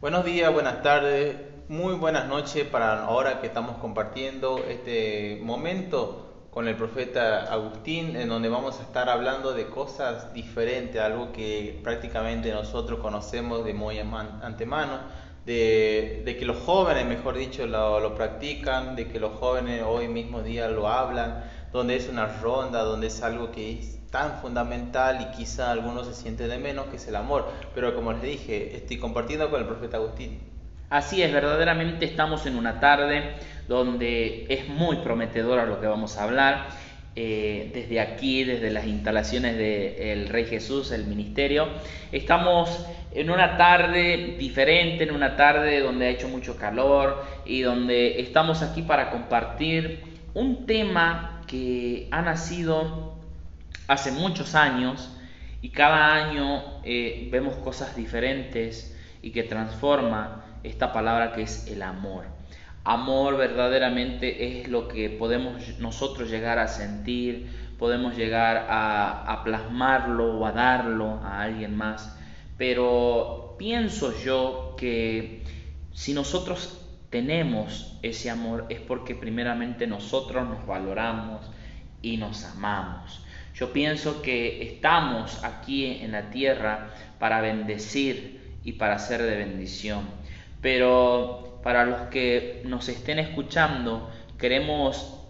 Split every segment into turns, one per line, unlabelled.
Buenos días, buenas tardes, muy buenas noches para ahora que estamos compartiendo este momento con el profeta Agustín, en donde vamos a estar hablando de cosas diferentes, algo que prácticamente nosotros conocemos de muy antemano, de, que los jóvenes, mejor dicho, lo, lo, practican, de que los jóvenes hoy mismo día lo hablan, donde es una ronda, donde es algo que es tan fundamental y quizá algunos se sienten de menos, que es el amor. Pero como les dije, estoy compartiendo con el profeta Agustín.
Así es, verdaderamente estamos en una tarde donde es muy prometedora lo que vamos a hablar. Eh, desde aquí, desde las instalaciones del Rey Jesús, el ministerio. Estamos en una tarde diferente, en una tarde donde ha hecho mucho calor y donde estamos aquí para compartir un tema que ha nacido hace muchos años y cada año eh, vemos cosas diferentes y que transforma esta palabra que es el amor. Amor verdaderamente es lo que podemos nosotros llegar a sentir, podemos llegar a, plasmarlo o a darlo a alguien más. Pero pienso yo que si nosotros tenemos ese amor es porque primeramente nosotros nos valoramos y nos amamos. Yo pienso que estamos aquí en la tierra para bendecir y para ser de bendición. Pero para los que nos estén escuchando, queremos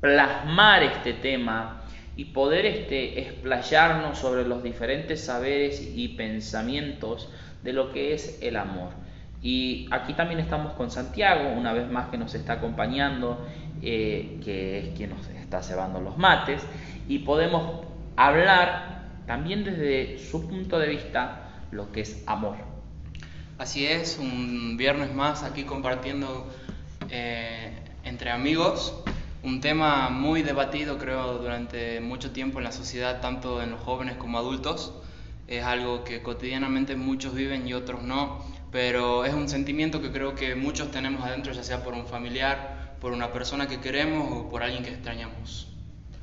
plasmar este tema y poder este, explayarnos sobre los diferentes saberes y pensamientos de lo que es el amor. Y aquí también estamos con Santiago, una vez más que nos está acompañando, eh, que es quien nos está cebando los mates, y podemos hablar también desde su punto de vista lo que es amor.
Así es, un viernes más aquí compartiendo eh, entre amigos un tema muy debatido creo durante mucho tiempo en la sociedad, tanto en los jóvenes como adultos. Es algo que cotidianamente muchos viven y otros no pero es un sentimiento que creo que muchos tenemos adentro, ya sea por un familiar, por una persona que queremos o por alguien que extrañamos.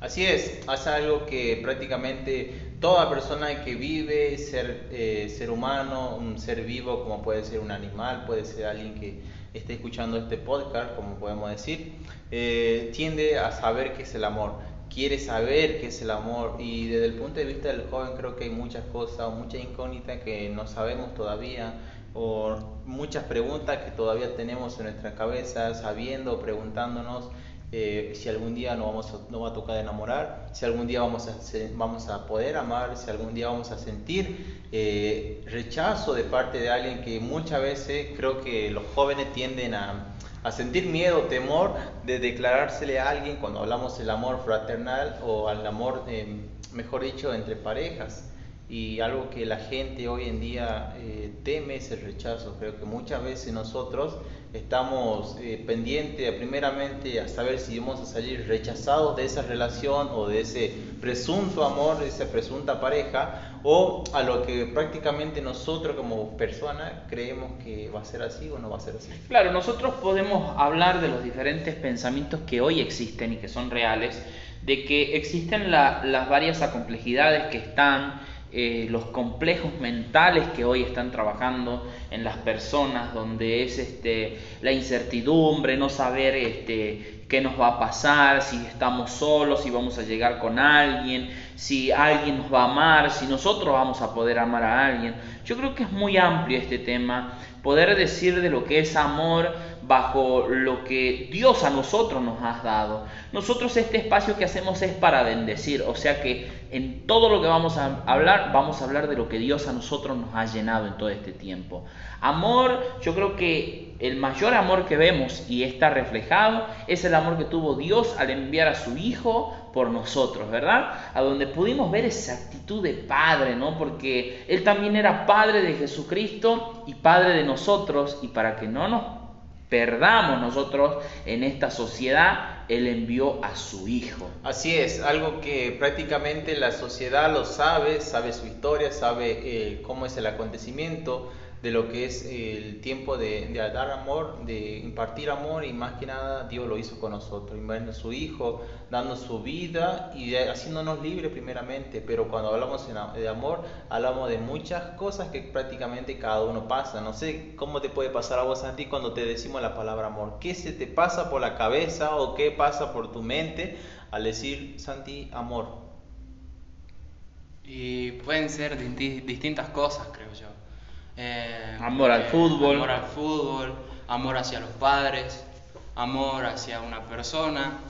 Así es, es algo que prácticamente toda persona que vive, ser, eh, ser humano, un ser vivo, como puede ser un animal, puede ser alguien que esté escuchando este podcast, como podemos decir, eh, tiende a saber qué es el amor, quiere saber qué es el amor. Y desde el punto de vista del joven creo que hay muchas cosas, muchas incógnitas que no sabemos todavía por muchas preguntas que todavía tenemos en nuestra cabeza, sabiendo, preguntándonos eh, si algún día nos, vamos a, nos va a tocar enamorar, si algún día vamos a, vamos a poder amar, si algún día vamos a sentir eh, rechazo de parte de alguien que muchas veces creo que los jóvenes tienden a, a sentir miedo, temor de declarársele a alguien cuando hablamos del amor fraternal o al amor, eh, mejor dicho, entre parejas y algo que la gente hoy en día eh, teme es el rechazo. Creo que muchas veces nosotros estamos eh, pendientes primeramente a saber si vamos a salir rechazados de esa relación o de ese presunto amor, de esa presunta pareja, o a lo que prácticamente nosotros como personas creemos que va a ser así o no va a ser así.
Claro, nosotros podemos hablar de los diferentes pensamientos que hoy existen y que son reales, de que existen las varias complejidades que están eh, los complejos mentales que hoy están trabajando en las personas, donde es este, la incertidumbre, no saber este, qué nos va a pasar, si estamos solos, si vamos a llegar con alguien, si alguien nos va a amar, si nosotros vamos a poder amar a alguien. Yo creo que es muy amplio este tema, poder decir de lo que es amor bajo lo que Dios a nosotros nos ha dado. Nosotros este espacio que hacemos es para bendecir, o sea que en todo lo que vamos a hablar, vamos a hablar de lo que Dios a nosotros nos ha llenado en todo este tiempo. Amor, yo creo que el mayor amor que vemos y está reflejado es el amor que tuvo Dios al enviar a su Hijo por nosotros, ¿verdad? A donde pudimos ver esa actitud de Padre, ¿no? Porque Él también era Padre de Jesucristo y Padre de nosotros y para que no nos perdamos nosotros en esta sociedad, Él envió a su Hijo.
Así es, algo que prácticamente la sociedad lo sabe, sabe su historia, sabe eh, cómo es el acontecimiento, de lo que es el tiempo de, dar amor, de impartir amor y más que nada Dios lo hizo con nosotros, enviando su Hijo, dando su vida y haciéndonos libres primeramente, pero cuando hablamos de amor hablamos de muchas cosas que prácticamente cada uno pasa, no sé cómo te puede pasar a vos a ti cuando te decimos la palabra amor, qué se te pasa por la cabeza o qué pasa por tu mente al decir Santi amor.
Y pueden ser distintas cosas, creo yo.
Eh, amor al fútbol.
Amor al fútbol, amor hacia los padres, amor hacia una persona,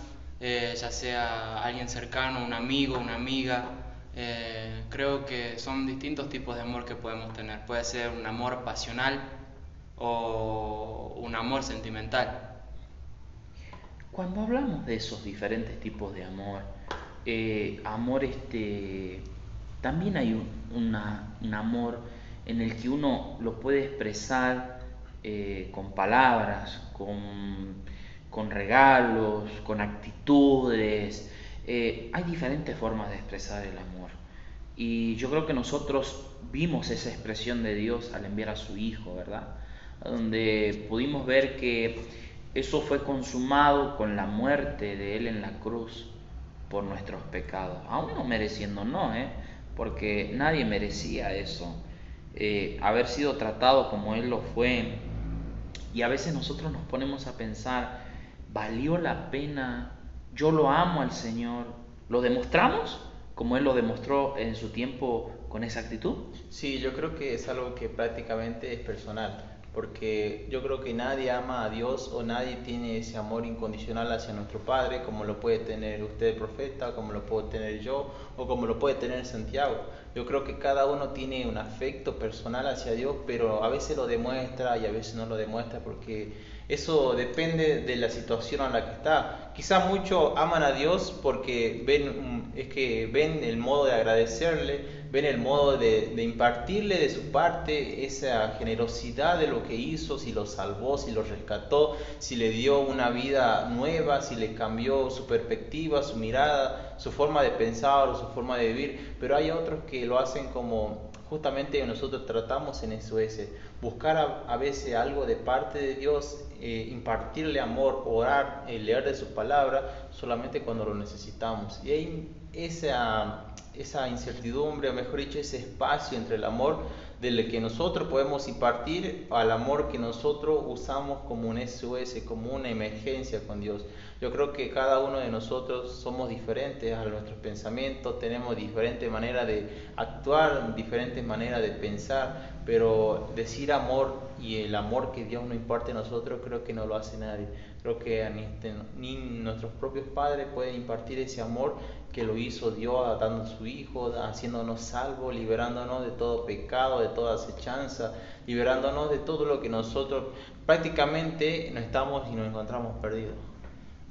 eh, ya sea alguien cercano, un amigo, una amiga. Eh, creo que son distintos tipos de amor que podemos tener. Puede ser un amor pasional o un amor sentimental.
Cuando hablamos de esos diferentes tipos de amor, amor este, también hay un, un amor en el que uno lo puede expresar eh, con palabras, con, regalos, con actitudes. Eh, hay diferentes formas de expresar el amor. Y yo creo que nosotros vimos esa expresión de Dios al enviar a su Hijo, ¿verdad? Donde pudimos ver que eso fue consumado con la muerte de Él en la cruz por nuestros pecados. Aún no mereciendo, no, ¿eh? porque nadie merecía eso. Eh, haber sido tratado como Él lo fue. Y a veces nosotros nos ponemos a pensar, ¿valió la pena? Yo lo amo al Señor. ¿Lo demostramos como Él lo demostró en su tiempo con esa actitud?
Sí, yo creo que es algo que prácticamente es personal porque yo creo que nadie ama a Dios o nadie tiene ese amor incondicional hacia nuestro Padre como lo puede tener usted profeta, como lo puedo tener yo o como lo puede tener Santiago. Yo creo que cada uno tiene un afecto personal hacia Dios, pero a veces lo demuestra y a veces no lo demuestra porque eso depende de la situación en la que está. Quizá muchos aman a Dios porque ven, es que ven el modo de agradecerle, ven el modo de, impartirle de su parte esa generosidad de lo que hizo, si lo salvó, si lo rescató, si le dio una vida nueva, si le cambió su perspectiva, su mirada, su forma de pensar o su forma de vivir. Pero hay otros que lo hacen como justamente nosotros tratamos en eso ese, buscar a, veces algo de parte de Dios, eh, impartirle amor, orar, eh, leer de su palabra, solamente cuando lo necesitamos. Y hay esa esa incertidumbre, o mejor dicho, ese espacio entre el amor del que nosotros podemos impartir al amor que nosotros usamos como un SOS, como una emergencia con Dios. Yo creo que cada uno de nosotros somos diferentes a nuestros pensamientos, tenemos diferentes maneras de actuar, diferentes maneras de pensar, pero decir amor y el amor que Dios nos imparte a nosotros creo que no lo hace nadie. Creo que ni, nuestros propios padres pueden impartir ese amor que lo hizo Dios dando a su Hijo, haciéndonos salvos, liberándonos de todo pecado, de toda acechanza, liberándonos de todo lo que nosotros prácticamente no estamos y nos encontramos perdidos.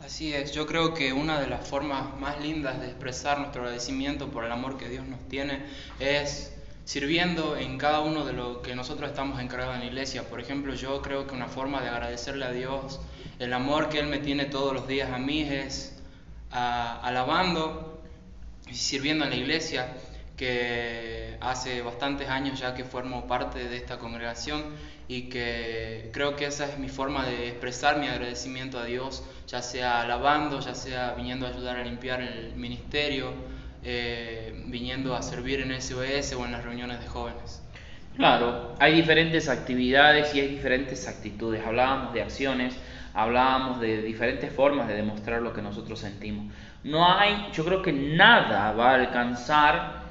Así es, yo creo que una de las formas más lindas de expresar nuestro agradecimiento por el amor que Dios nos tiene es sirviendo en cada uno de lo que nosotros estamos encargados en la iglesia. Por ejemplo, yo creo que una forma de agradecerle a Dios el amor que Él me tiene todos los días a mí es alabando y sirviendo en la iglesia, que hace bastantes años ya que formo parte de esta congregación y que creo que esa es mi forma de expresar mi agradecimiento a Dios, ya sea alabando, ya sea viniendo a ayudar a limpiar el ministerio, eh, viniendo a servir en SOS o en las reuniones de jóvenes.
Claro, hay diferentes actividades y hay diferentes actitudes. Hablábamos de acciones, hablábamos de diferentes formas de demostrar lo que nosotros sentimos. No hay, yo creo que nada va a alcanzar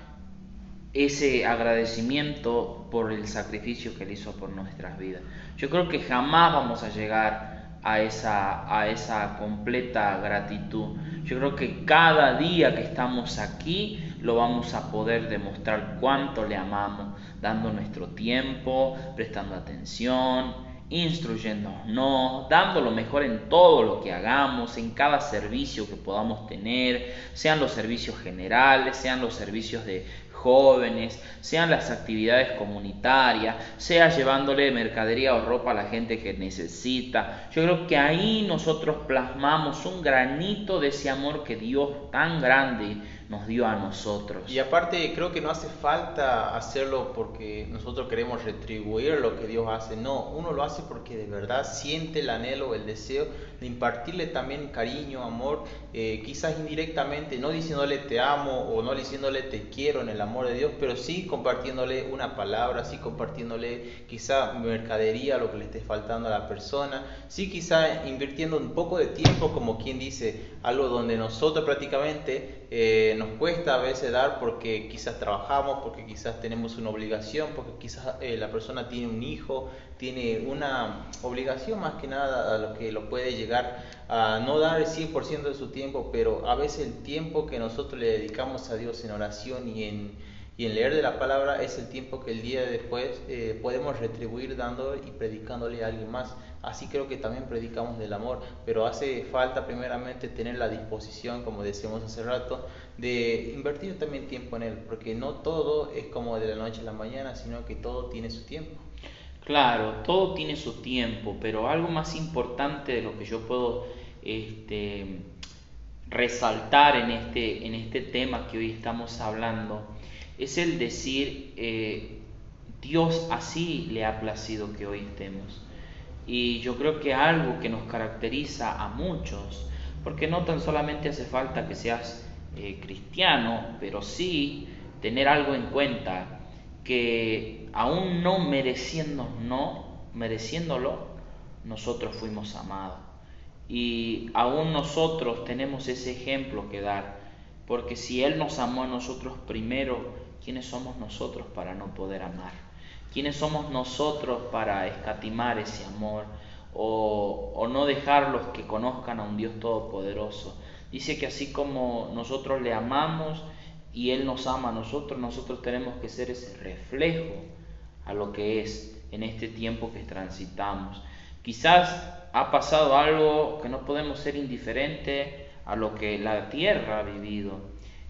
ese agradecimiento por el sacrificio que él hizo por nuestras vidas. Yo creo que jamás vamos a llegar a esa, a esa completa gratitud. Yo creo que cada día que estamos aquí lo vamos a poder demostrar cuánto le amamos, dando nuestro tiempo, prestando atención, instruyéndonos, dando lo mejor en todo lo que hagamos, en cada servicio que podamos tener, sean los servicios generales, sean los servicios de jóvenes, sean las actividades comunitarias, sea llevándole mercadería o ropa a la gente que necesita. Yo creo que ahí nosotros plasmamos un granito de ese amor que Dios tan grande nos dio a nosotros.
Y aparte creo que no hace falta hacerlo porque nosotros queremos retribuir lo que Dios hace, no, uno lo hace porque de verdad siente el anhelo, el deseo de impartirle también cariño, amor, eh, quizás indirectamente, no diciéndole te amo o no diciéndole te quiero en el amor de Dios, pero sí compartiéndole una palabra, sí compartiéndole quizá mercadería, lo que le esté faltando a la persona, sí quizá invirtiendo un poco de tiempo, como quien dice, algo donde nosotros prácticamente eh, nos cuesta a veces dar porque quizás trabajamos, porque quizás tenemos una obligación, porque quizás eh, la persona tiene un hijo, tiene una obligación más que nada a lo que lo puede llegar a no dar el 100% de su tiempo, pero a veces el tiempo que nosotros le dedicamos a Dios en oración y en, y en leer de la palabra es el tiempo que el día después eh, podemos retribuir dando y predicándole a alguien más. Así creo que también predicamos del amor, pero hace falta primeramente tener la disposición, como decíamos hace rato, de invertir también tiempo en él, porque no todo es como de la noche a la mañana, sino que todo tiene su tiempo.
Claro, todo tiene su tiempo, pero algo más importante de lo que yo puedo este, resaltar en este, en este tema que hoy estamos hablando es el decir, eh, Dios así le ha placido que hoy estemos. Y yo creo que algo que nos caracteriza a muchos, porque no tan solamente hace falta que seas eh, cristiano, pero sí tener algo en cuenta, que aún no mereciendo, no, mereciéndolo, nosotros fuimos amados. Y aún nosotros tenemos ese ejemplo que dar, porque si Él nos amó a nosotros primero, ¿quiénes somos nosotros para no poder amar? ¿Quiénes somos nosotros para escatimar ese amor o, no dejarlos que conozcan a un Dios todopoderoso? Dice que así como nosotros le amamos y Él nos ama a nosotros, nosotros tenemos que ser ese reflejo a lo que es en este tiempo que transitamos. Quizás ha pasado algo que no podemos ser indiferentes a lo que la tierra ha vivido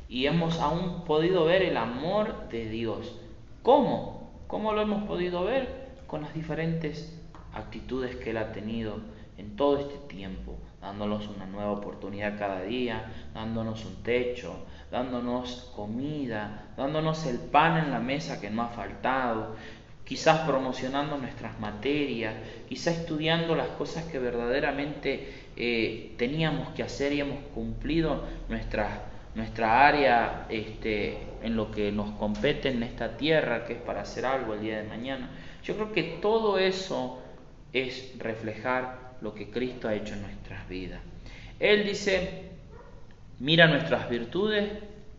y hemos aún podido ver el amor de Dios. ¿Cómo? ¿Cómo lo hemos podido ver? Con las diferentes actitudes que Él ha tenido en todo este tiempo, dándonos una nueva oportunidad cada día, dándonos un techo, dándonos comida, dándonos el pan en la mesa que no ha faltado, quizás promocionando nuestras materias, quizás estudiando las cosas que verdaderamente eh, teníamos que hacer y hemos cumplido nuestras nuestra área este, en lo que nos compete en esta tierra, que es para hacer algo el día de mañana. Yo creo que todo eso es reflejar lo que Cristo ha hecho en nuestras vidas. Él dice, mira nuestras virtudes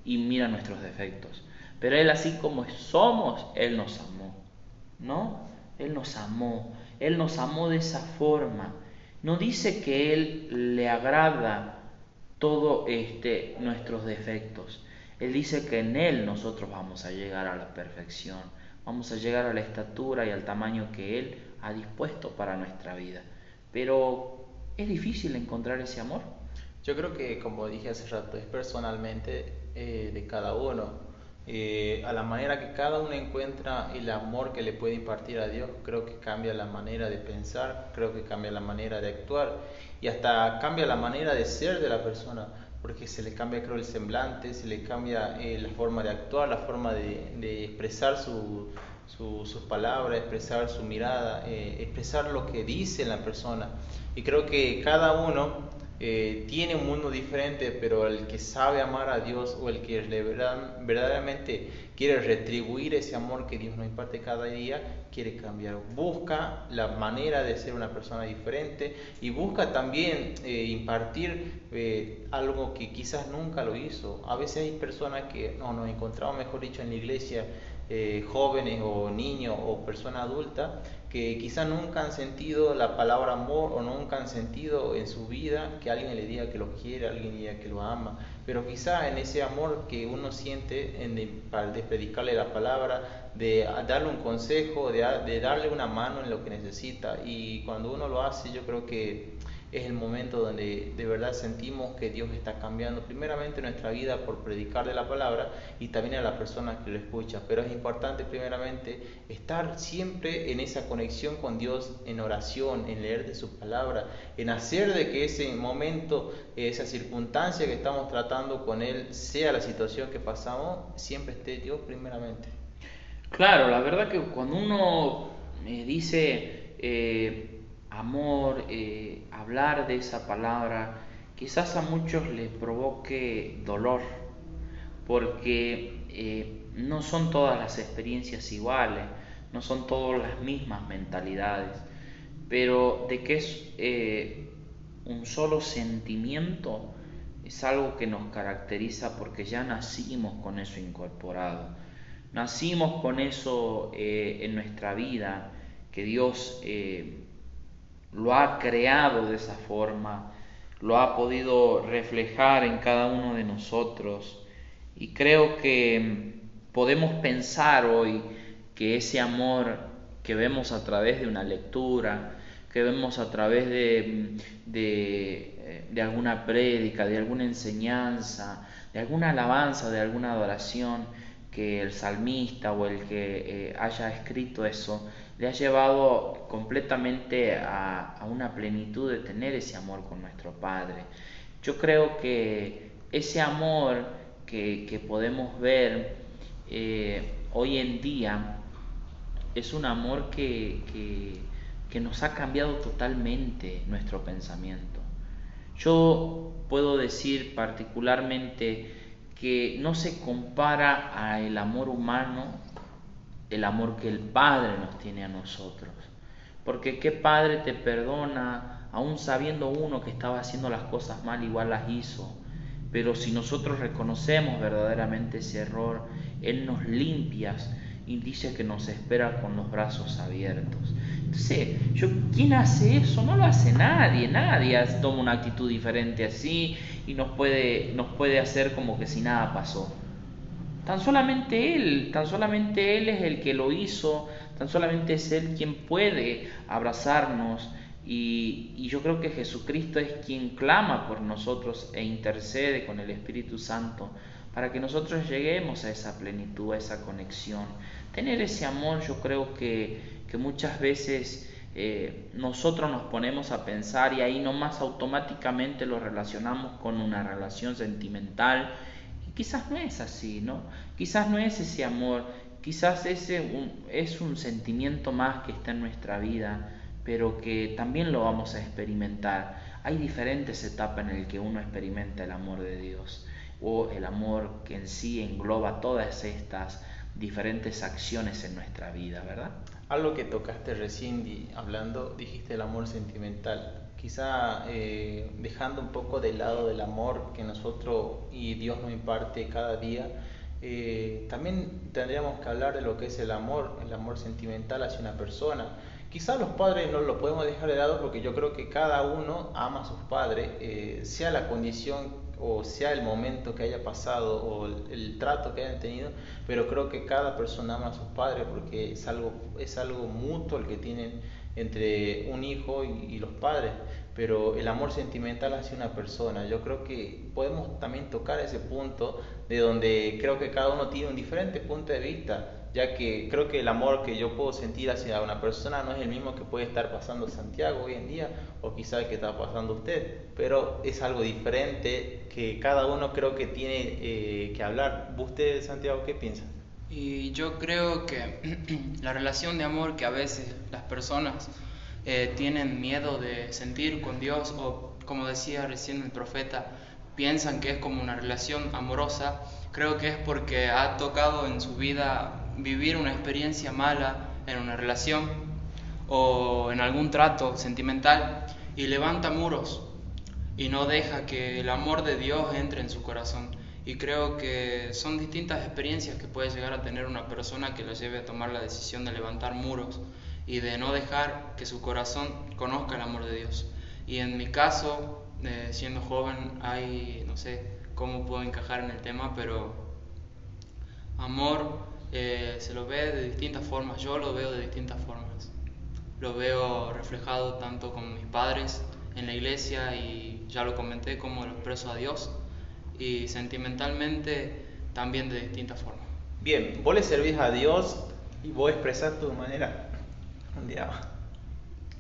y mira nuestros defectos. Pero Él así como somos, Él nos amó. ¿No? Él nos amó. Él nos amó de esa forma. No dice que Él le agrada todos este, nuestros defectos. Él dice que en Él nosotros vamos a llegar a la perfección, vamos a llegar a la estatura y al tamaño que Él ha dispuesto para nuestra vida. Pero es difícil encontrar ese amor.
Yo creo que, como dije hace rato, es personalmente eh, de cada uno. Eh, a la manera que cada uno encuentra el amor que le puede impartir a Dios, creo que cambia la manera de pensar, creo que cambia la manera de actuar y hasta cambia la manera de ser de la persona, porque se le cambia creo el semblante, se le cambia eh, la forma de actuar, la forma de, expresar su, sus palabras, expresar su mirada, eh, expresar lo que dice la persona. Y creo que cada uno eh, tiene un mundo diferente, pero el que sabe amar a Dios o el que verdaderamente quiere retribuir ese amor que Dios nos imparte cada día, quiere cambiar. Busca la manera de ser una persona diferente y busca también eh, impartir eh, algo que quizás nunca lo hizo. A veces hay personas que no, nos encontramos, mejor dicho, en la iglesia, jóvenes o niños o personas adultas que quizá nunca han sentido la palabra amor o nunca han sentido en su vida que alguien le diga que lo quiere, alguien le diga que lo ama, pero quizá en ese amor que uno siente en de, de predicarle la palabra, de darle un consejo, de, darle una mano en lo que necesita. Y cuando uno lo hace yo creo que es el momento donde de verdad sentimos que Dios está cambiando primeramente nuestra vida por predicarle la palabra y también a la persona que lo escucha. Pero es importante primeramente estar siempre en esa conexión con Dios, en oración, en leer de su palabra, en hacer de que ese momento, esa circunstancia que estamos tratando con Él, sea la situación que pasamos, siempre esté Dios primeramente.
Claro, la verdad que cuando uno eh, dice eh, amor, eh, hablar de esa palabra, quizás a muchos les provoque dolor, porque no son todas las experiencias iguales, no son todas las mismas mentalidades, pero de que es un solo sentimiento, es algo que nos caracteriza porque ya nacimos con eso incorporado. Nacimos con eso eh, en nuestra vida, que Dios eh, lo ha creado de esa forma, lo ha podido reflejar en cada uno de nosotros. Y creo que mm, podemos pensar hoy que ese amor que vemos a través de una lectura, que vemos a través de, mm, de, eh, de alguna prédica, de alguna enseñanza, de alguna alabanza, de alguna adoración, que el salmista o el que eh, haya escrito eso le ha llevado completamente a, una plenitud de tener ese amor con nuestro Padre. Yo creo que ese amor que, podemos ver eh, hoy en día es un amor que, que nos ha cambiado totalmente nuestro pensamiento. Yo puedo decir particularmente que no se compara a el amor humano, el amor que el Padre nos tiene a nosotros. Porque qué Padre te perdona, aún sabiendo uno que estaba haciendo las cosas mal, igual las hizo. Pero si nosotros reconocemos verdaderamente ese error, Él nos limpia y dice que nos espera con los brazos abiertos. Entonces, yo, ¿quién hace eso? No lo hace nadie, nadie toma una actitud diferente así y nos puede, nos puede hacer como que si nada pasó. Tan solamente Él, tan solamente Él es el que lo hizo, tan solamente es Él quien puede abrazarnos y, y, yo creo que Jesucristo es quien clama por nosotros e intercede con el Espíritu Santo para que nosotros lleguemos a esa plenitud, a esa conexión. Tener ese amor yo creo que, que muchas veces eh, nosotros nos ponemos a pensar y ahí nomás automáticamente lo relacionamos con una relación sentimental y quizás no es así, ¿no? Quizás no es ese amor, quizás ese es un sentimiento más que está en nuestra vida, pero que también lo vamos a experimentar. Hay diferentes etapas en las que uno experimenta el amor de Dios o el amor que en sí engloba todas estas diferentes acciones en nuestra vida, ¿verdad?
Algo que tocaste recién hablando, dijiste el amor sentimental. Quizá eh, dejando un poco de lado del amor que nosotros y Dios nos imparte cada día, eh, también tendríamos que hablar de lo que es el amor, el amor sentimental hacia una persona. Quizá los padres no lo podemos dejar de lado porque yo creo que cada uno ama a sus padres, eh, sea la condición o sea el momento que haya pasado o el, trato que hayan tenido, pero creo que cada persona ama a sus padres porque es algo, es algo mutuo el que tienen entre un hijo y, los padres, pero el amor sentimental hacia una persona, yo creo que podemos también tocar ese punto de donde creo que cada uno tiene un diferente punto de vista ya que creo que el amor que yo puedo sentir hacia una persona no es el mismo que puede estar pasando Santiago hoy en día o quizá el que está pasando usted, pero es algo diferente que cada uno creo que tiene eh, que hablar. ¿Usted, Santiago, qué piensa?
Y yo creo que la relación de amor que a veces las personas eh, tienen miedo de sentir con Dios o como decía recién el profeta, piensan que es como una relación amorosa, creo que es porque ha tocado en su vida vivir una experiencia mala en una relación o en algún trato sentimental y levanta muros y no deja que el amor de Dios entre en su corazón. Y creo que son distintas experiencias que puede llegar a tener una persona que lo lleve a tomar la decisión de levantar muros y de no dejar que su corazón conozca el amor de Dios. Y en mi caso, eh, siendo joven, hay, no sé cómo puedo encajar en el tema, pero amor eh, se lo ve de distintas formas, yo lo veo de distintas formas. Lo veo reflejado tanto con mis padres en la iglesia y ya lo comenté como lo expreso a Dios y sentimentalmente también de distintas formas.
Bien, vos le servís a Dios y vos expresás tu manera. Un día.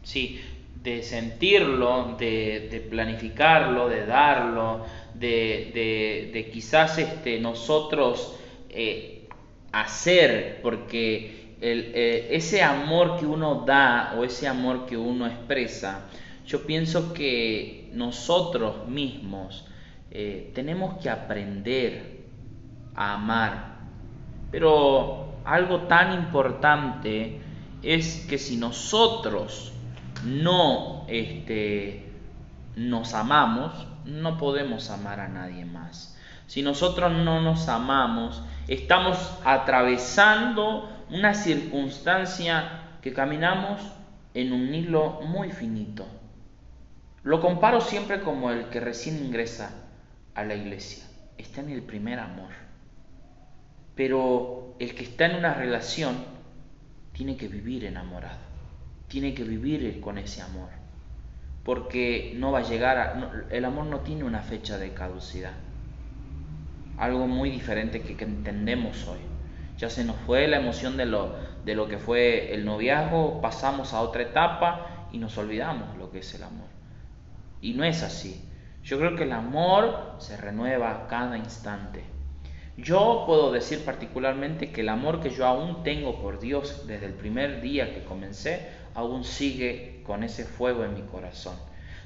Sí, de sentirlo, de, planificarlo, de darlo, de, quizás este, nosotros eh, hacer, porque eh, ese amor que uno da o ese amor que uno expresa, yo pienso que nosotros mismos eh, tenemos que aprender a amar. Pero algo tan importante es que si nosotros no este, nos amamos, no podemos amar a nadie más. Si nosotros no nos amamos, estamos atravesando una circunstancia que caminamos en un hilo muy finito. Lo comparo siempre como el que recién ingresa a la iglesia. Está en el primer amor. Pero el que está en una relación tiene que vivir enamorado. Tiene que vivir con ese amor. Porque no va a llegar a... el amor no tiene una fecha de caducidad. Algo muy diferente que, que entendemos hoy. Ya se nos fue la emoción de lo, de lo que fue el noviazgo, pasamos a otra etapa y nos olvidamos lo que es el amor. Y no es así. Yo creo que el amor se renueva cada instante. Yo puedo decir particularmente que el amor que yo aún tengo por Dios desde el primer día que comencé, aún sigue con ese fuego en mi corazón.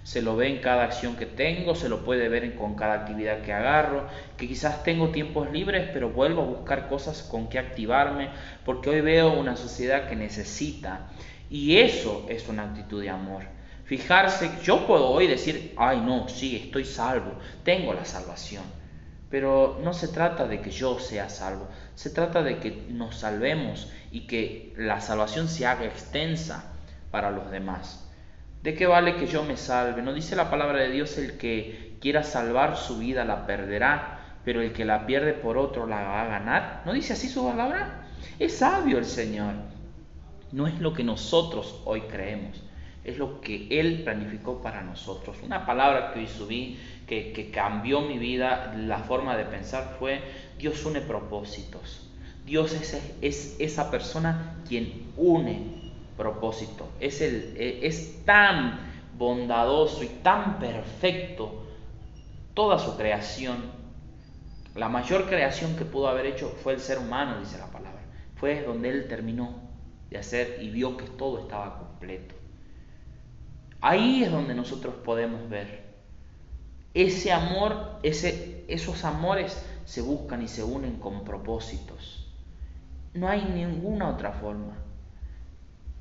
Se lo ve en cada acción que tengo, se lo puede ver con cada actividad que agarro, que quizás tengo tiempos libres, pero vuelvo a buscar cosas con que activarme, porque hoy veo una sociedad que necesita. Y eso es una actitud de amor. Fijarse, yo puedo hoy decir, ay no, sí, estoy salvo, tengo la salvación. Pero no se trata de que yo sea salvo, se trata de que nos salvemos y que la salvación se haga extensa para los demás. ¿De qué vale que yo me salve? No dice la palabra de Dios el que quiera salvar su vida la perderá, pero el que la pierde por otro la va a ganar. ¿No dice así su palabra? Es sabio el Señor. No es lo que nosotros hoy creemos es lo que Él planificó para nosotros. Una palabra que hoy subí, que, cambió mi vida, la forma de pensar fue, Dios une propósitos. Dios es, es esa persona quien une propósito. Es, el, es tan bondadoso y tan perfecto toda su creación. La mayor creación que pudo haber hecho fue el ser humano, dice la palabra. Fue donde Él terminó de hacer y vio que todo estaba completo. Ahí es donde nosotros podemos ver. Ese amor, ese, esos amores se buscan y se unen con propósitos. No hay ninguna otra forma.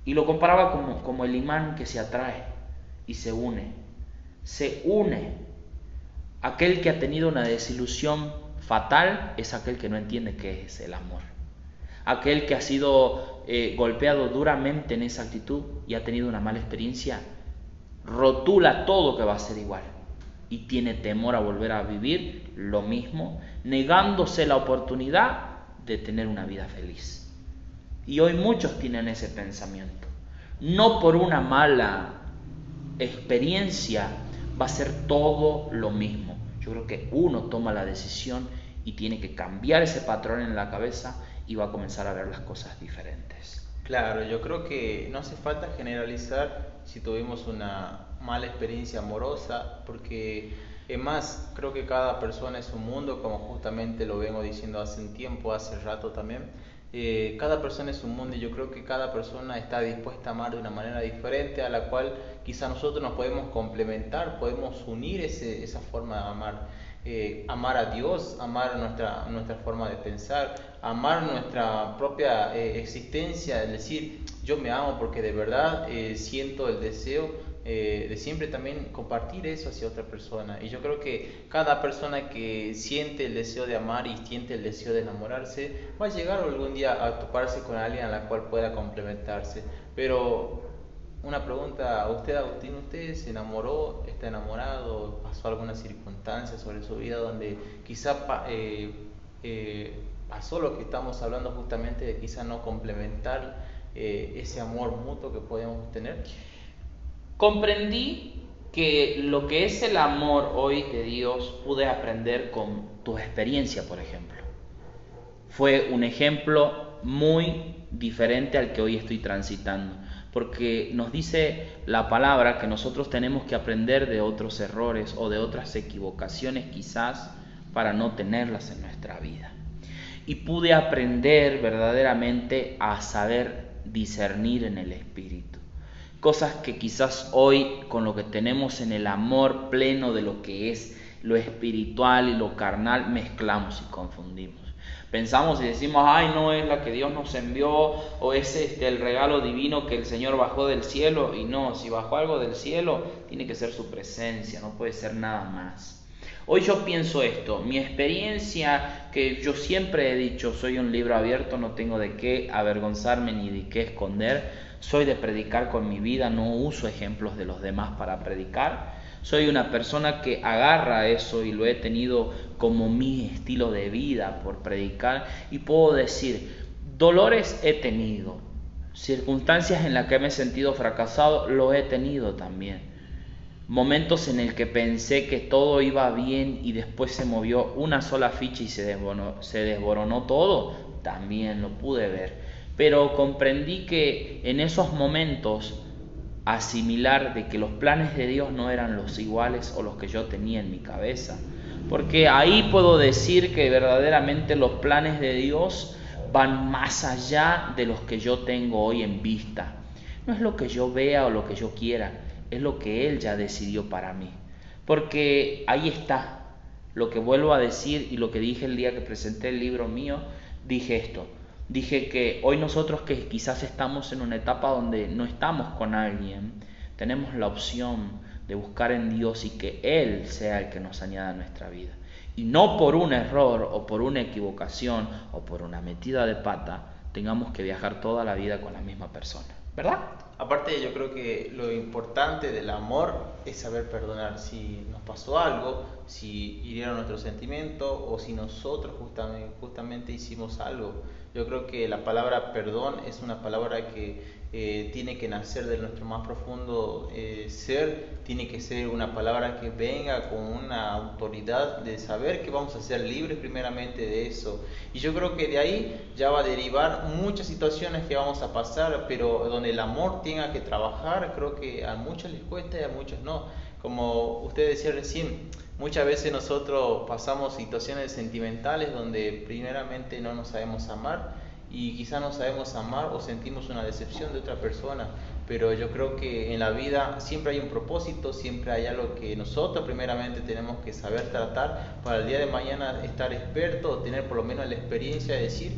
Y lo comparaba como, como el imán que se atrae y se une. Se une. Aquel que ha tenido una desilusión fatal es aquel que no entiende qué es el amor. Aquel que ha sido eh, golpeado duramente en esa actitud y ha tenido una mala experiencia rotula todo que va a ser igual y tiene temor a volver a vivir lo mismo, negándose la oportunidad de tener una vida feliz. Y hoy muchos tienen ese pensamiento. No por una mala experiencia va a ser todo lo mismo. Yo creo que uno toma la decisión y tiene que cambiar ese patrón en la cabeza y va a comenzar a ver las cosas diferentes.
Claro, yo creo que no hace falta generalizar si tuvimos una mala experiencia amorosa, porque es más, creo que cada persona es un mundo, como justamente lo vengo diciendo hace un tiempo, hace rato también. Eh, cada persona es un mundo y yo creo que cada persona está dispuesta a amar de una manera diferente a la cual quizá nosotros nos podemos complementar, podemos unir ese, esa forma de amar. Eh, amar a Dios, amar nuestra, nuestra forma de pensar, amar nuestra propia eh, existencia, es decir, yo me amo porque de verdad eh, siento el deseo de siempre también compartir eso hacia otra persona. Y yo creo que cada persona que siente el deseo de amar y siente el deseo de enamorarse, va a llegar algún día a toparse con alguien a la cual pueda complementarse. Pero una pregunta, ¿usted, Agustín, usted se enamoró, está enamorado, pasó alguna circunstancia sobre su vida donde quizá eh, eh, pasó lo que estamos hablando justamente de quizá no complementar eh, ese amor mutuo que podemos tener?
Comprendí que lo que es el amor hoy de Dios pude aprender con tu experiencia, por ejemplo. Fue un ejemplo muy diferente al que hoy estoy transitando, porque nos dice la palabra que nosotros tenemos que aprender de otros errores o de otras equivocaciones quizás para no tenerlas en nuestra vida. Y pude aprender verdaderamente a saber discernir en el Espíritu. Cosas que quizás hoy con lo que tenemos en el amor pleno de lo que es lo espiritual y lo carnal mezclamos y confundimos. Pensamos y decimos, ay, no es la que Dios nos envió o es este el regalo divino que el Señor bajó del cielo. Y no, si bajó algo del cielo, tiene que ser su presencia, no puede ser nada más. Hoy yo pienso esto, mi experiencia que yo siempre he dicho, soy un libro abierto, no tengo de qué avergonzarme ni de qué esconder, soy de predicar con mi vida, no uso ejemplos de los demás para predicar, soy una persona que agarra eso y lo he tenido como mi estilo de vida por predicar y puedo decir, dolores he tenido, circunstancias en las que me he sentido fracasado, lo he tenido también. Momentos en el que pensé que todo iba bien y después se movió una sola ficha y se se desboronó todo, también lo pude ver. Pero comprendí que en esos momentos asimilar de que los planes de Dios no eran los iguales o los que yo tenía en mi cabeza. Porque ahí puedo decir que verdaderamente los planes de Dios van más allá de los que yo tengo hoy en vista. No es lo que yo vea o lo que yo quiera, es lo que Él ya decidió para mí. Porque ahí está lo que vuelvo a decir y lo que dije el día que presenté el libro mío, dije esto, Dije que hoy nosotros que quizás estamos en una etapa donde no estamos con alguien, tenemos la opción de buscar en Dios y que Él sea el que nos añada a nuestra vida. Y no por un error o por una equivocación o por una metida de pata tengamos que viajar toda la vida con la misma persona. ¿Verdad?
Aparte yo creo que lo importante del amor es saber perdonar. Si nos pasó algo, si hirieron nuestro sentimiento o si nosotros justamente, justamente hicimos algo yo creo que la palabra perdón es una palabra que eh, tiene que nacer de nuestro más profundo eh, ser, tiene que ser una palabra que venga con una autoridad de saber que vamos a ser libres primeramente de eso. Y yo creo que de ahí ya va a derivar muchas situaciones que vamos a pasar, pero donde el amor tenga que trabajar, creo que a muchos les cuesta y a muchos no. Como usted decía recién, Muchas veces nosotros pasamos situaciones sentimentales donde primeramente no nos sabemos amar y quizás no sabemos amar o sentimos una decepción de otra persona, pero yo creo que en la vida siempre hay un propósito, siempre hay algo que nosotros primeramente tenemos que saber tratar para el día de mañana estar experto o tener por lo menos la experiencia de decir,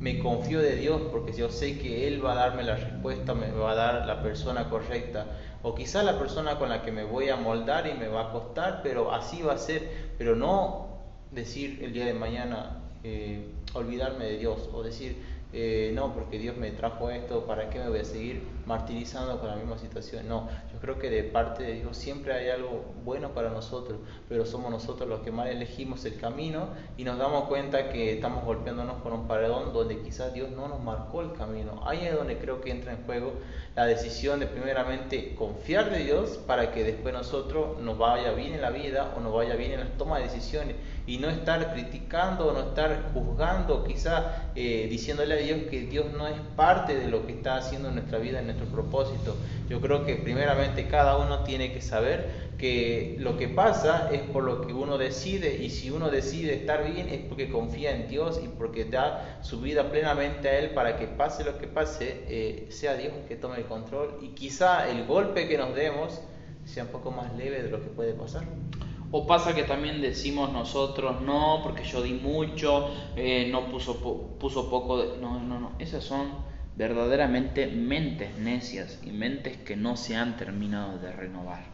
me confío de Dios porque yo sé que Él va a darme la respuesta, me va a dar la persona correcta. O quizá la persona con la que me voy a moldar y me va a costar, pero así va a ser. Pero no decir el día de mañana, eh, olvidarme de Dios o decir, eh, no, porque Dios me trajo esto, ¿para qué me voy a seguir martirizando con la misma situación? No, yo creo que de parte de Dios siempre hay algo bueno para nosotros, pero somos nosotros los que mal elegimos el camino y nos damos cuenta que estamos golpeándonos con un paredón donde quizás Dios no nos marcó el camino. Ahí es donde creo que entra en juego la decisión de primeramente confiar de Dios para que después nosotros nos vaya bien en la vida o nos vaya bien en las tomas de decisiones y no estar criticando no estar juzgando, quizás eh, diciéndole a Dios que Dios no es parte de lo que está haciendo en nuestra vida, en nuestro propósito. Yo creo que primeramente cada uno tiene que saber que lo que pasa es por lo que uno decide y si uno decide estar bien es porque confía en Dios y porque da su vida plenamente a Él para que pase lo que pase, eh, sea Dios el que tome el control y quizá el golpe que nos demos sea un poco más leve de lo que puede pasar.
O pasa que también decimos nosotros, no, porque yo di mucho, eh, no puso, puso poco. De... No, no, no. Esas son verdaderamente mentes necias y mentes que no se han terminado de renovar.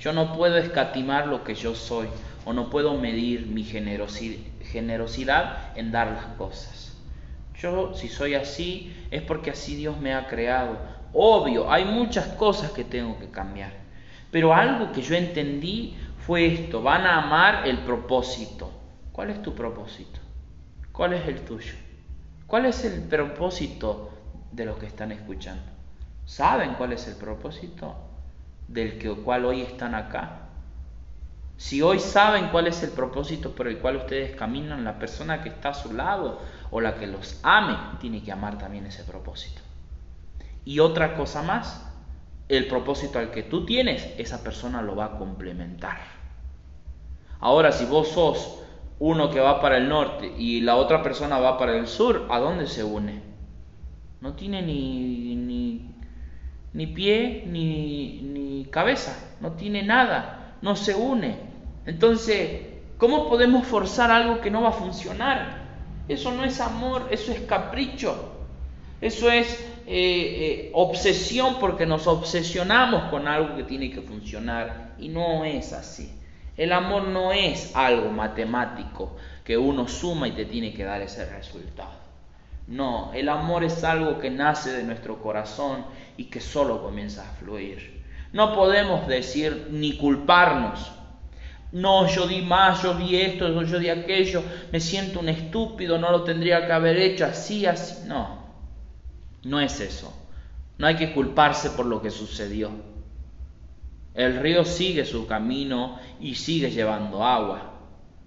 Yo no puedo escatimar lo que yo soy o no puedo medir mi generosidad en dar las cosas. Yo si soy así es porque así Dios me ha creado. Obvio, hay muchas cosas que tengo que cambiar. Pero algo que yo entendí fue esto, van a amar el propósito. ¿Cuál es tu propósito? ¿Cuál es el tuyo? ¿Cuál es el propósito de los que están escuchando? ¿Saben cuál es el propósito? del que, cual hoy están acá? Si hoy saben cuál es el propósito por el cual ustedes caminan, la persona que está a su lado o la que los ame tiene que amar también ese propósito. Y otra cosa más, el propósito al que tú tienes, esa persona lo va a complementar. Ahora, si vos sos uno que va para el norte y la otra persona va para el sur, ¿a dónde se une? No tiene ni, ni, ni pie ni, ni cabeza, no tiene nada, no se une. Entonces, ¿cómo podemos forzar algo que no va a funcionar? Eso no es amor, eso es capricho. Eso es eh, eh, obsesión porque nos obsesionamos con algo que tiene que funcionar y no es así. El amor no es algo matemático que uno suma y te tiene que dar ese resultado. No, el amor es algo que nace de nuestro corazón y que solo comienza a fluir. No podemos decir ni culparnos. No, yo di más, yo di esto, yo di aquello, me siento un estúpido, no lo tendría que haber hecho así, así. No, no es eso. No hay que culparse por lo que sucedió. El río sigue su camino y sigue llevando agua.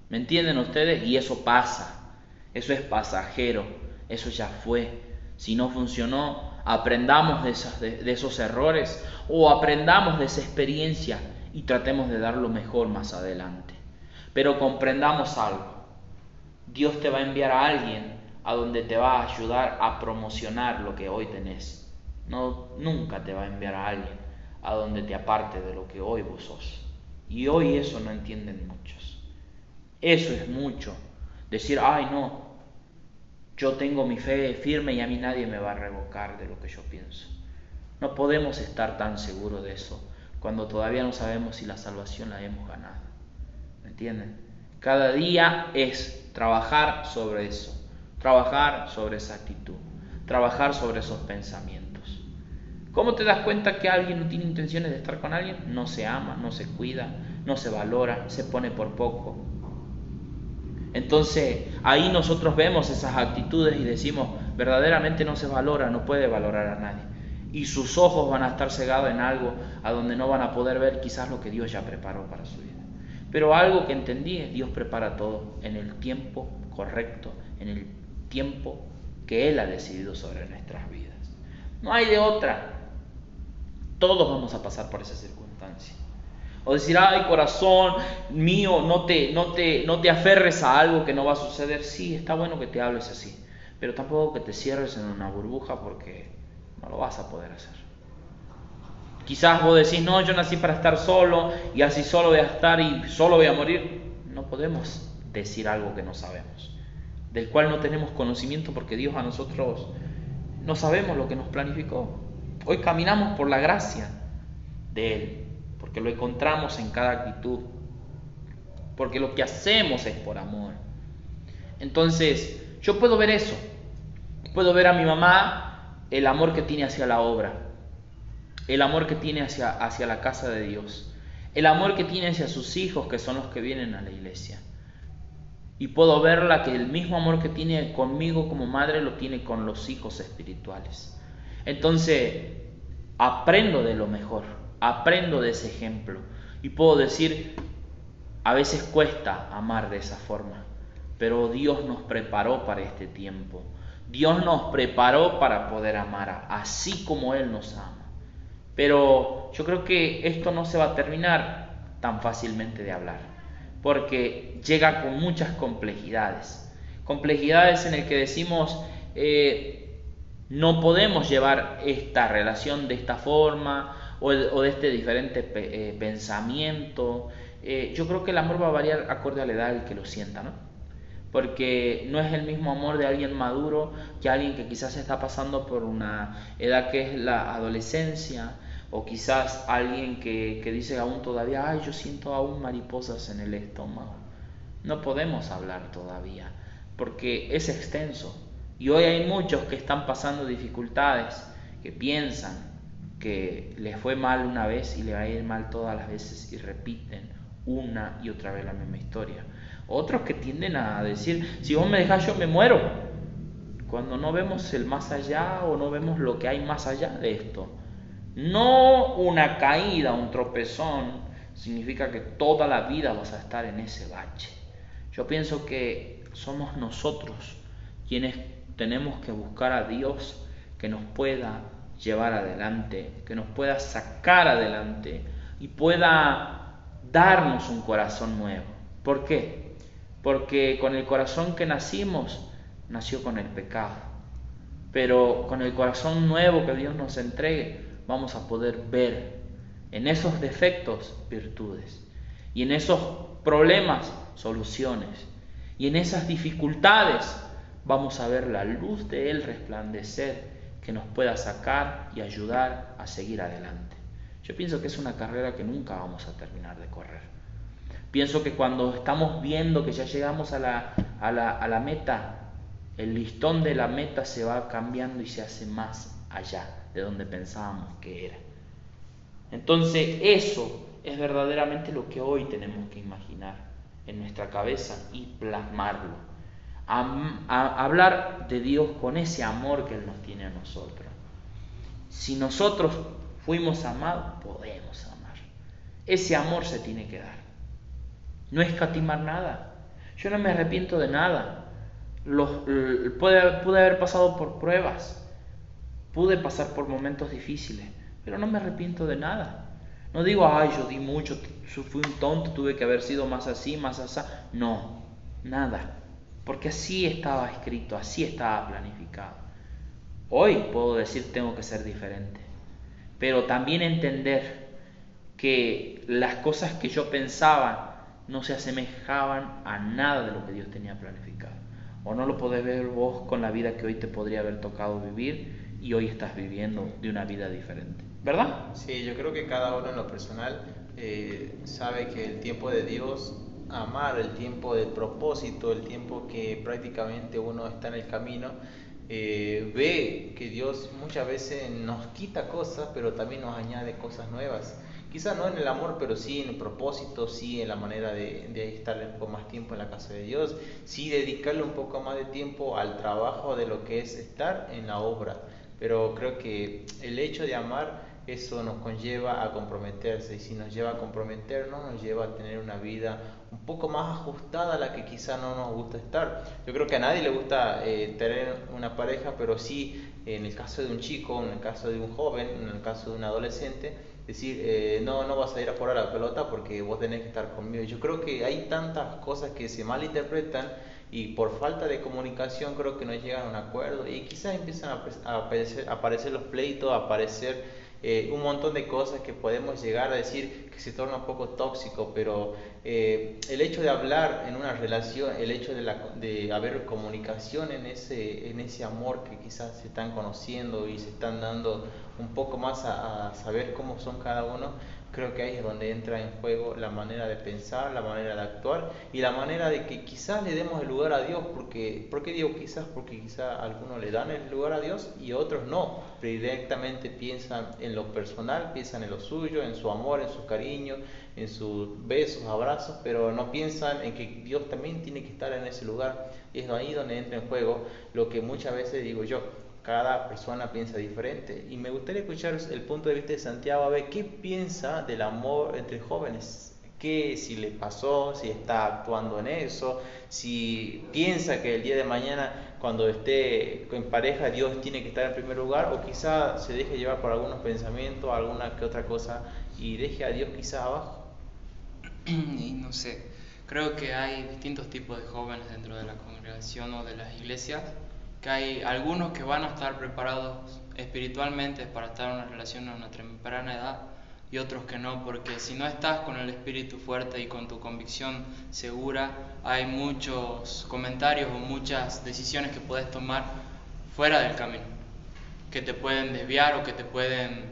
¿Me entienden ustedes? Y eso pasa. Eso es pasajero. Eso ya fue. Si no funcionó, aprendamos de, esos errores o aprendamos de esa experiencia y tratemos de dar lo mejor más adelante. Pero comprendamos algo. Dios te va a enviar a alguien a donde te va a ayudar a promocionar lo que hoy tenés. No, nunca te va a enviar a alguien a donde te aparte de lo que hoy vos sos. Y hoy eso no entienden muchos. Eso es mucho. Decir, ay no, yo tengo mi fe firme y a mí nadie me va a revocar de lo que yo pienso. No podemos estar tan seguros de eso cuando todavía no sabemos si la salvación la hemos ganado. ¿Me entienden? Cada día es trabajar sobre eso trabajar sobre esa actitud, trabajar sobre esos pensamientos. ¿Cómo te das cuenta que alguien no tiene intenciones de estar con alguien? No se ama, no se cuida, no se valora, se pone por poco. Entonces ahí nosotros vemos esas actitudes y decimos, verdaderamente no se valora, no puede valorar a nadie. Y sus ojos van a estar cegados en algo a donde no van a poder ver quizás lo que Dios ya preparó para su vida. Pero algo que entendí es Dios prepara todo en el tiempo correcto, en el tiempo que Él ha decidido sobre nuestras vidas. No hay de otra. Todos vamos a pasar por esa circunstancia. O decir, ay corazón mío, no te, no, te, no te aferres a algo que no va a suceder. Sí, está bueno que te hables así, pero tampoco que te cierres en una burbuja porque no lo vas a poder hacer. Quizás vos decís, no, yo nací para estar solo y así solo voy a estar y solo voy a morir. No podemos decir algo que no sabemos del cual no tenemos conocimiento porque Dios a nosotros no sabemos lo que nos planificó. Hoy caminamos por la gracia de Él, porque lo encontramos en cada actitud, porque lo que hacemos es por amor. Entonces, yo puedo ver eso, puedo ver a mi mamá el amor que tiene hacia la obra, el amor que tiene hacia, hacia la casa de Dios, el amor que tiene hacia sus hijos que son los que vienen a la iglesia y puedo verla que el mismo amor que tiene conmigo como madre lo tiene con los hijos espirituales. Entonces, aprendo de lo mejor, aprendo de ese ejemplo y puedo decir, a veces cuesta amar de esa forma, pero Dios nos preparó para este tiempo. Dios nos preparó para poder amar así como Él nos ama. Pero yo creo que esto no se va a terminar tan fácilmente de hablar porque llega con muchas complejidades. Complejidades en el que decimos, eh, no podemos llevar esta relación de esta forma o, de este diferente eh, pensamiento. Eh, yo creo que el amor va a variar acorde a la edad del que lo sienta, ¿no? Porque no es el mismo amor de alguien maduro que alguien que quizás está pasando por una edad que es la adolescencia, o quizás alguien que, dice aún todavía, ay, yo siento aún mariposas en el estómago. No podemos hablar todavía, porque es extenso. Y hoy hay muchos que están pasando dificultades, que piensan que les fue mal una vez y le va a ir mal todas las veces y repiten una y otra vez la misma historia. Otros que tienden a decir, si vos me dejas yo me muero, cuando no vemos el más allá o no vemos lo que hay más allá de esto. No una caída, un tropezón, significa que toda la vida vas a estar en ese bache. Yo pienso que somos nosotros quienes tenemos que buscar a Dios que nos pueda llevar adelante, que nos pueda sacar adelante y pueda darnos un corazón nuevo. ¿Por qué? Porque con el corazón que nacimos, nació con el pecado. Pero con el corazón nuevo que Dios nos entregue, vamos a poder ver en esos defectos virtudes y en esos problemas soluciones y en esas dificultades vamos a ver la luz de Él resplandecer que nos pueda sacar y ayudar a seguir adelante. Yo pienso que es una carrera que nunca vamos a terminar de correr. Pienso que cuando estamos viendo que ya llegamos a la, a la, a la meta, el listón de la meta se va cambiando y se hace más allá de donde pensábamos que era. Entonces eso es verdaderamente lo que hoy tenemos que imaginar en nuestra cabeza y plasmarlo. Hablar de Dios con ese amor que Él nos tiene a nosotros. Si nosotros fuimos amados, podemos amar. Ese amor se tiene que dar. No escatimar nada. Yo no me arrepiento de nada. Los, pude haber pasado por pruebas. Pude pasar por momentos difíciles. Pero no me arrepiento de nada. No digo, ay, yo di mucho, fui un tonto, tuve que haber sido más así, más así. No, nada. Porque así estaba escrito, así estaba planificado. Hoy puedo decir, tengo que ser diferente. Pero también entender que las cosas que yo pensaba no se asemejaban a nada de lo que Dios tenía planificado. O no lo podés ver vos con la vida que hoy te podría haber tocado vivir y hoy estás viviendo de una vida diferente. ¿Verdad?
Sí, yo creo que cada uno en lo personal eh, sabe que el tiempo de Dios, amar, el tiempo del propósito, el tiempo que prácticamente uno está en el camino, eh, ve que Dios muchas veces nos quita cosas, pero también nos añade cosas nuevas. Quizás no en el amor, pero sí en el propósito, sí en la manera de, de estar poco más tiempo en la casa de Dios, sí dedicarle un poco más de tiempo al trabajo de lo que es estar en la obra. Pero creo que el hecho de amar eso nos conlleva a comprometerse y si nos lleva a comprometernos nos lleva a tener una vida un poco más ajustada a la que quizá no nos gusta estar. Yo creo que a nadie le gusta eh, tener una pareja, pero sí en el caso de un chico, en el caso de un joven, en el caso de un adolescente, decir, eh, no, no vas a ir a jugar a la pelota porque vos tenés que estar conmigo. Yo creo que hay tantas cosas que se malinterpretan y por falta de comunicación creo que no llegan a un acuerdo. Y quizás empiezan a, aparecer, a los pleitos, a aparecer eh, un montón de cosas que podemos llegar a decir que se torna un poco tóxico, pero eh, el hecho de hablar en una relación, el hecho de, la, haber comunicación en ese, en ese amor que quizás se están conociendo y se están dando un poco más a saber cómo son cada uno, creo que ahí es donde entra en juego la manera de pensar, la manera de actuar y la manera de que quizás le demos el lugar a Dios, porque, ¿por qué digo quizás? Porque quizás algunos le dan el lugar a Dios y otros no, directamente piensan en lo personal, piensan en lo suyo, en su amor, en su cariño, en sus besos, abrazos, pero no piensan en que Dios también tiene que estar en ese lugar. Y es ahí donde entra en juego lo que muchas veces digo yo, cada persona piensa diferente. Y me gustaría escuchar el punto de vista de Santiago, a ver qué piensa del amor entre jóvenes. ¿Qué, si le pasó, si está actuando en eso, si piensa que el día de mañana cuando esté en pareja Dios tiene que estar en primer lugar o quizá se deje llevar por algunos pensamientos, alguna que otra cosa y deje a Dios quizá abajo.
No sé, creo que hay distintos tipos de jóvenes dentro de la congregación o de las iglesias que hay algunos que van a estar preparados espiritualmente para estar en una relación a una temprana edad y otros que no, porque si no estás con el espíritu fuerte y con tu convicción segura, hay muchos comentarios o muchas decisiones que puedes tomar fuera del camino, que te pueden desviar o que te pueden,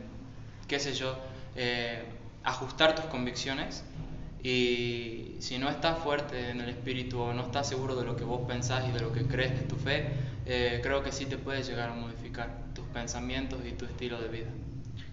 qué sé yo, eh, ajustar tus convicciones. Y si no estás fuerte en el espíritu o no estás seguro de lo que vos pensás y de lo que crees de tu fe, eh, creo que sí te puede llegar a modificar tus pensamientos y tu estilo de vida.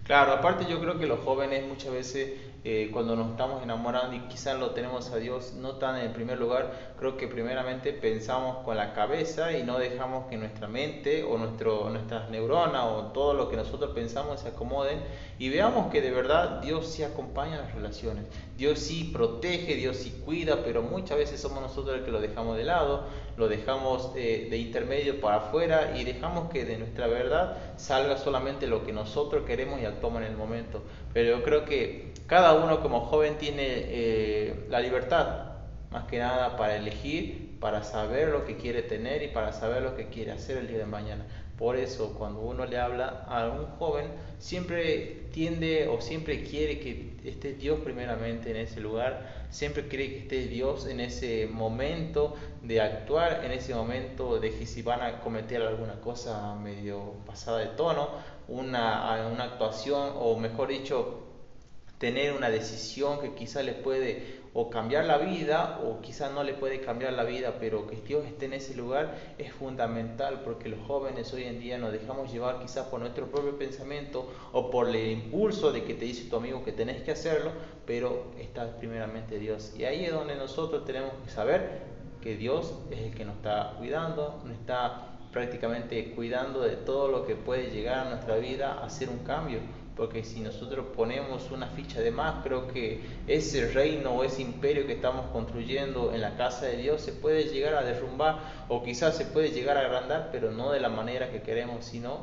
Claro, aparte yo creo que los jóvenes muchas veces eh, cuando nos estamos enamorando y quizás lo tenemos a Dios no tan en el primer lugar, creo que primeramente pensamos con la cabeza y no dejamos que nuestra mente o nuestro, nuestras neuronas o todo lo que nosotros pensamos se acomoden y veamos que de verdad Dios sí acompaña las relaciones, Dios sí protege, Dios sí cuida, pero muchas veces somos nosotros los que lo dejamos de lado, lo dejamos eh, de intermedio para afuera y dejamos que de nuestra verdad salga solamente lo que nosotros queremos y actuamos en el momento. Pero yo creo que cada uno como joven tiene eh, la libertad, más que nada, para elegir, para saber lo que quiere tener y para saber lo que quiere hacer el día de mañana. Por eso, cuando uno le habla a un joven, siempre tiende o siempre quiere que esté Dios primeramente en ese lugar, siempre quiere que esté Dios en ese momento de actuar, en ese momento de que si van a cometer alguna cosa medio pasada de tono, una, una actuación o mejor dicho, tener una decisión que quizá les puede o cambiar la vida o quizás no le puede cambiar la vida, pero que Dios esté en ese lugar es fundamental porque los jóvenes hoy en día nos dejamos llevar quizás por nuestro propio pensamiento o por el impulso de que te dice tu amigo que tenés que hacerlo, pero está primeramente Dios. Y ahí es donde nosotros tenemos que saber que Dios es el que nos está cuidando, nos está prácticamente cuidando de todo lo que puede llegar a nuestra vida a hacer un cambio porque si nosotros ponemos una ficha de más, creo que ese reino o ese imperio que estamos construyendo en la casa de Dios se puede llegar a derrumbar o quizás se puede llegar a agrandar, pero no de la manera que queremos, sino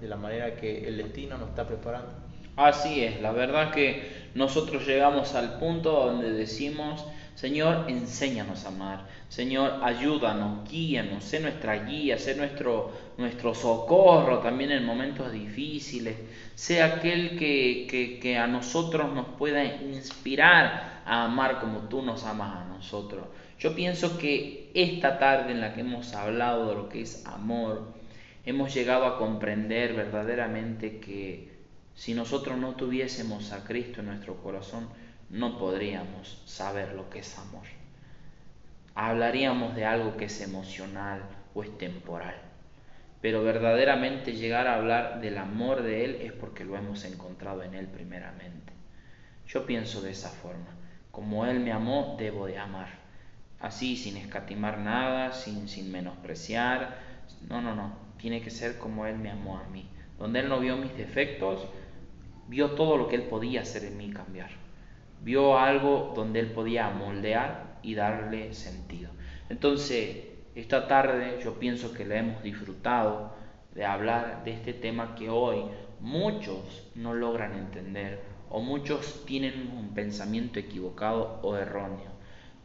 de la manera que el destino nos está preparando.
Así es, la verdad que nosotros llegamos al punto donde decimos, Señor, enséñanos a amar. Señor, ayúdanos, guíanos, sé nuestra guía, sé nuestro, nuestro socorro también en momentos difíciles. Sé aquel que, que, a nosotros nos pueda inspirar a amar como tú nos amas a nosotros. Yo pienso que esta tarde en la que hemos hablado de lo que es amor, hemos llegado a comprender verdaderamente que si nosotros no tuviésemos a Cristo en nuestro corazón, no podríamos saber lo que es amor. Hablaríamos de algo que es emocional o es temporal. Pero verdaderamente llegar a hablar del amor de Él es porque lo hemos encontrado en Él primeramente. Yo pienso de esa forma. Como Él me amó, debo de amar. Así, sin escatimar nada, sin, sin menospreciar. No, no, no. Tiene que ser como Él me amó a mí. Donde Él no vio mis defectos, vio todo lo que Él podía hacer en mí cambiar vio algo donde él podía moldear y darle sentido. Entonces, esta tarde yo pienso que le hemos disfrutado de hablar de este tema que hoy muchos no logran entender o muchos tienen un pensamiento equivocado o erróneo.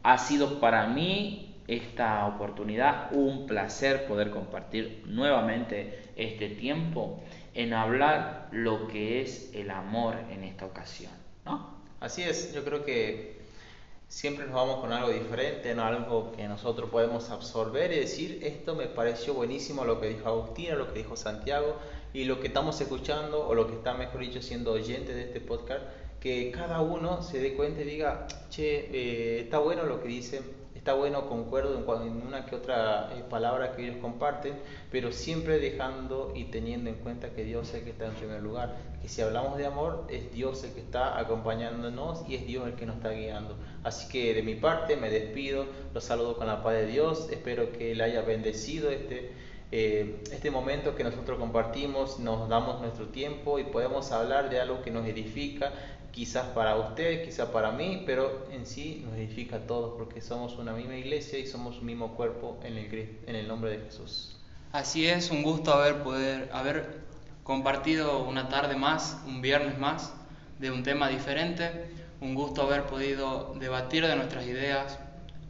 Ha sido para mí esta oportunidad un placer poder compartir nuevamente este tiempo en hablar lo que es el amor en esta ocasión. ¿no?
Así es, yo creo que siempre nos vamos con algo diferente, ¿no? algo que nosotros podemos absorber y decir, esto me pareció buenísimo lo que dijo Agustina, lo que dijo Santiago y lo que estamos escuchando o lo que está, mejor dicho, siendo oyente de este podcast, que cada uno se dé cuenta y diga, che, eh, está bueno lo que dicen, está bueno, concuerdo en, una que otra eh, palabra que ellos comparten, pero siempre dejando y teniendo en cuenta que Dios es el que está en primer lugar, que si hablamos de amor es Dios el que está acompañándonos y es Dios el que nos está guiando. Así que de mi parte me despido, los saludo con la paz de Dios, espero que le haya bendecido este, eh, este momento que nosotros compartimos, nos damos nuestro tiempo y podemos hablar de algo que nos edifica, quizás para usted, quizás para mí, pero en sí nos edifica a todos porque somos una misma iglesia y somos un mismo cuerpo en el, en el nombre de Jesús.
Así es, un gusto haber, poder, haber compartido una tarde más, un viernes más, de un tema diferente, un gusto haber podido debatir de nuestras ideas,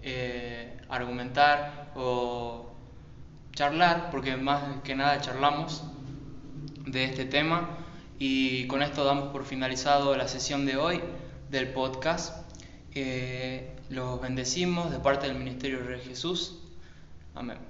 eh, argumentar o charlar, porque más que nada charlamos de este tema y con esto damos por finalizado la sesión de hoy del podcast. Eh, los bendecimos de parte del Ministerio de Jesús. Amén.